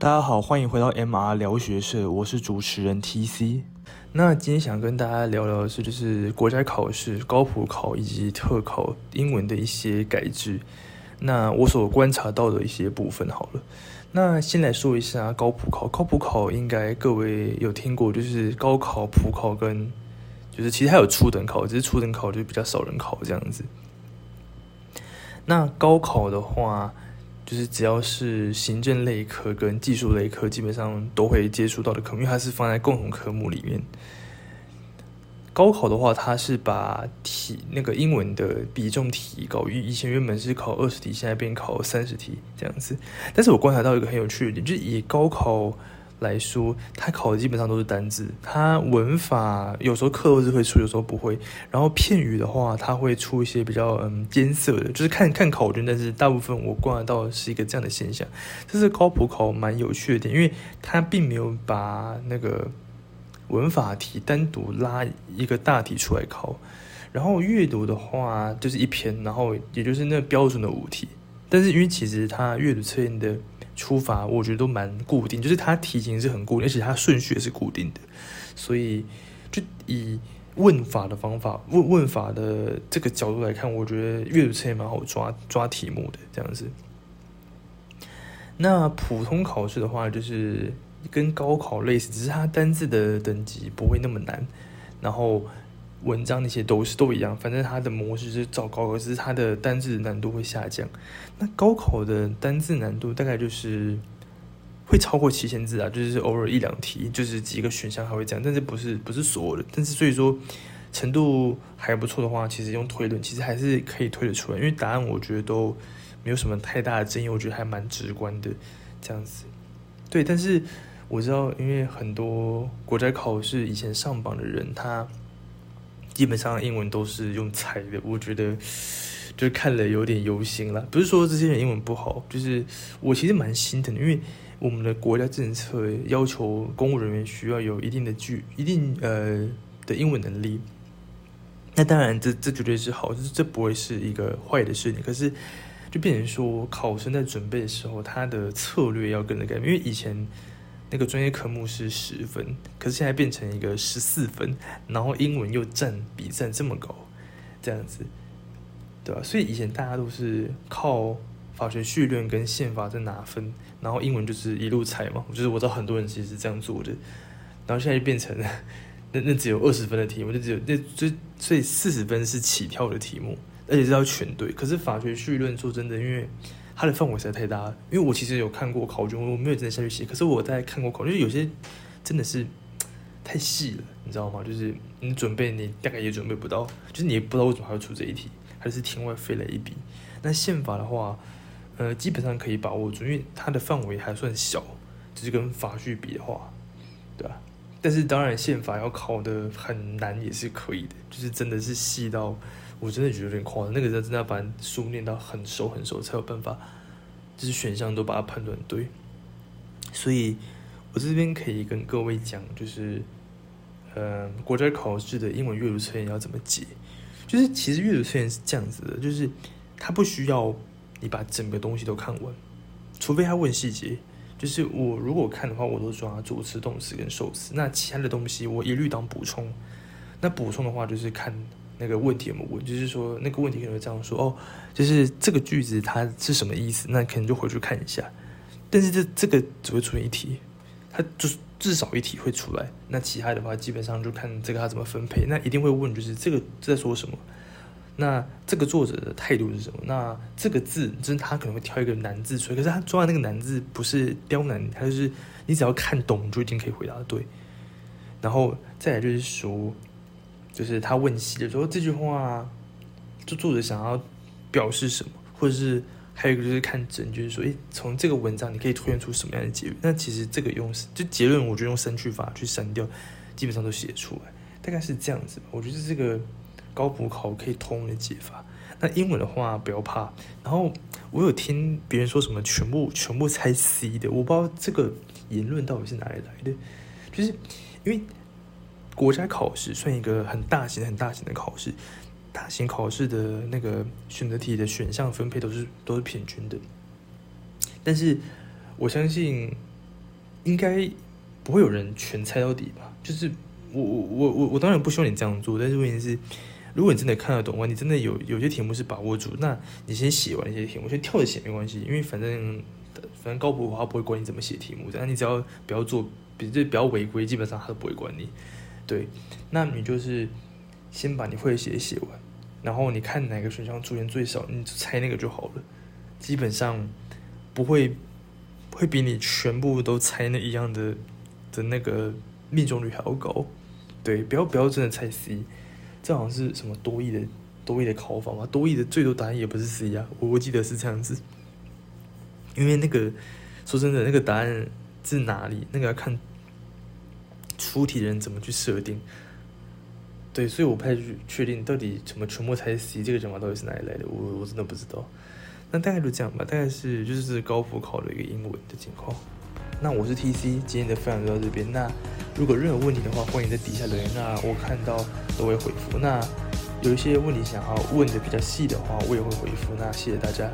大家好，欢迎回到 MR 聊学社，我是主持人 TC。那今天想跟大家聊聊的是，就是国家考试、高普考以及特考英文的一些改制。那我所观察到的一些部分，好了。那先来说一下高普考。高普考应该各位有听过，就是高考、普考跟就是其实还有初等考，只是初等考就比较少人考这样子。那高考的话。就是只要是行政类科跟技术类科，基本上都会接触到的科目，因为它是放在共同科目里面。高考的话，它是把题那个英文的比重提高，以以前原本是考二十题，现在变考三十题这样子。但是我观察到一个很有趣的点，就是以高考。来说，他考的基本上都是单字，他文法有时候课后是会出，有时候不会。然后片语的话，他会出一些比较嗯艰涩的，就是看看考卷，但是大部分我观察到是一个这样的现象。这是高普考蛮有趣的点，因为他并没有把那个文法题单独拉一个大题出来考。然后阅读的话，就是一篇，然后也就是那标准的五题。但是因为其实他阅读测验的。出发我觉得都蛮固定，就是它题型是很固定，而且它顺序也是固定的，所以就以问法的方法问问法的这个角度来看，我觉得阅读测验蛮好抓抓题目的这样子。那普通考试的话，就是跟高考类似，只是它单字的等级不会那么难，然后。文章那些都是都一样，反正它的模式是照高考，只是它的单字难度会下降。那高考的单字难度大概就是会超过七千字啊，就是偶尔一两题，就是几个选项还会这样，但是不是不是所有的。但是所以说程度还不错的话，其实用推论其实还是可以推得出来，因为答案我觉得都没有什么太大的争议，我觉得还蛮直观的这样子。对，但是我知道，因为很多国家考试以前上榜的人，他。基本上英文都是用猜的，我觉得 就是看了有点忧心了。不是说这些人英文不好，就是我其实蛮心疼的，因为我们的国家政策要求公务人员需要有一定的具、一定呃的英文能力。那当然，这这绝对是好，就是这不会是一个坏的事情。可是就变成说，考生在准备的时候，他的策略要跟着改变，因为以前。那个专业科目是十分，可是现在变成一个十四分，然后英文又占比占这么高，这样子，对吧？所以以前大家都是靠法学绪论跟宪法在拿分，然后英文就是一路猜嘛。我觉得我知道很多人其实是这样做的，然后现在就变成 那那只有二十分的题目，就只有那就所以四十分是起跳的题目，而且是要全对。可是法学绪论说真的，因为它的范围实在太大了，因为我其实有看过考卷，我没有真的下去写。可是我在看过考卷，有些真的是太细了，你知道吗？就是你准备，你大概也准备不到，就是你也不知道为什么还要出这一题，还是天外飞来一笔。那宪法的话，呃，基本上可以把握住，因为它的范围还算小，就是跟法序比的话，对吧？但是当然，宪法要考的很难也是可以的，就是真的是细到。我真的觉得有点夸张，那个人真的要把书念到很熟很熟，才有办法，就是选项都把它判断对。所以，我这边可以跟各位讲，就是，呃，国家考试的英文阅读测验要怎么解？就是其实阅读测验是这样子的，就是它不需要你把整个东西都看完，除非他问细节。就是我如果看的话，我都抓主词、动词跟受词，那其他的东西我一律当补充。那补充的话，就是看。那个问题有没有问？就是说那个问题可能会这样说哦，就是这个句子它是什么意思？那可能就回去看一下。但是这这个只会出现一题，它就是至少一题会出来。那其他的话基本上就看这个它怎么分配。那一定会问，就是这个在说什么？那这个作者的态度是什么？那这个字，就是他可能会挑一个难字出来，可是他抓的那个难字不是刁难，他就是你只要看懂就一定可以回答对。然后再来就是说。就是他问细的时候，这句话，就作者想要表示什么，或者是还有一个就是看整，就是说，诶，从这个文章你可以推演出什么样的结论？那其实这个用就结论，我觉得用删去法去删掉，基本上都写出来，大概是这样子。我觉得这个高补考可以通的解法。那英文的话不要怕。然后我有听别人说什么全部全部猜 C 的，我不知道这个言论到底是哪里来的，就是因为。国家考试算一个很大型、很大型的考试，大型考试的那个选择题的选项分配都是都是平均的，但是我相信应该不会有人全猜到底吧？就是我我我我我当然不希望你这样做，但是问题是，如果你真的看得懂的话，你真的有有些题目是把握住，那你先写完一些题目，先跳着写没关系，因为反正反正高普他不会管你怎么写题目，但你只要不要做，比就不要违规，基本上他都不会管你。对，那你就是先把你会写写完，然后你看哪个选项出现最少，你就猜那个就好了。基本上不会会比你全部都猜那一样的的那个命中率还要高。对，不要不要真的猜 C，这好像是什么多义的多义的考法嘛？多义的最多答案也不是 C 啊，我我记得是这样子。因为那个说真的，那个答案是哪里，那个要看。出题人怎么去设定？对，所以我不太确定到底什么全部猜 C 这个讲法到底是哪里来的，我我真的不知道。那大概就这样吧，大概是就是高普考的一个英文的情况。那我是 TC，今天的分享就到这边。那如果任何问题的话，欢迎在底下留言，那我看到都会回复。那有一些问题想要问的比较细的话，我也会回复。那谢谢大家。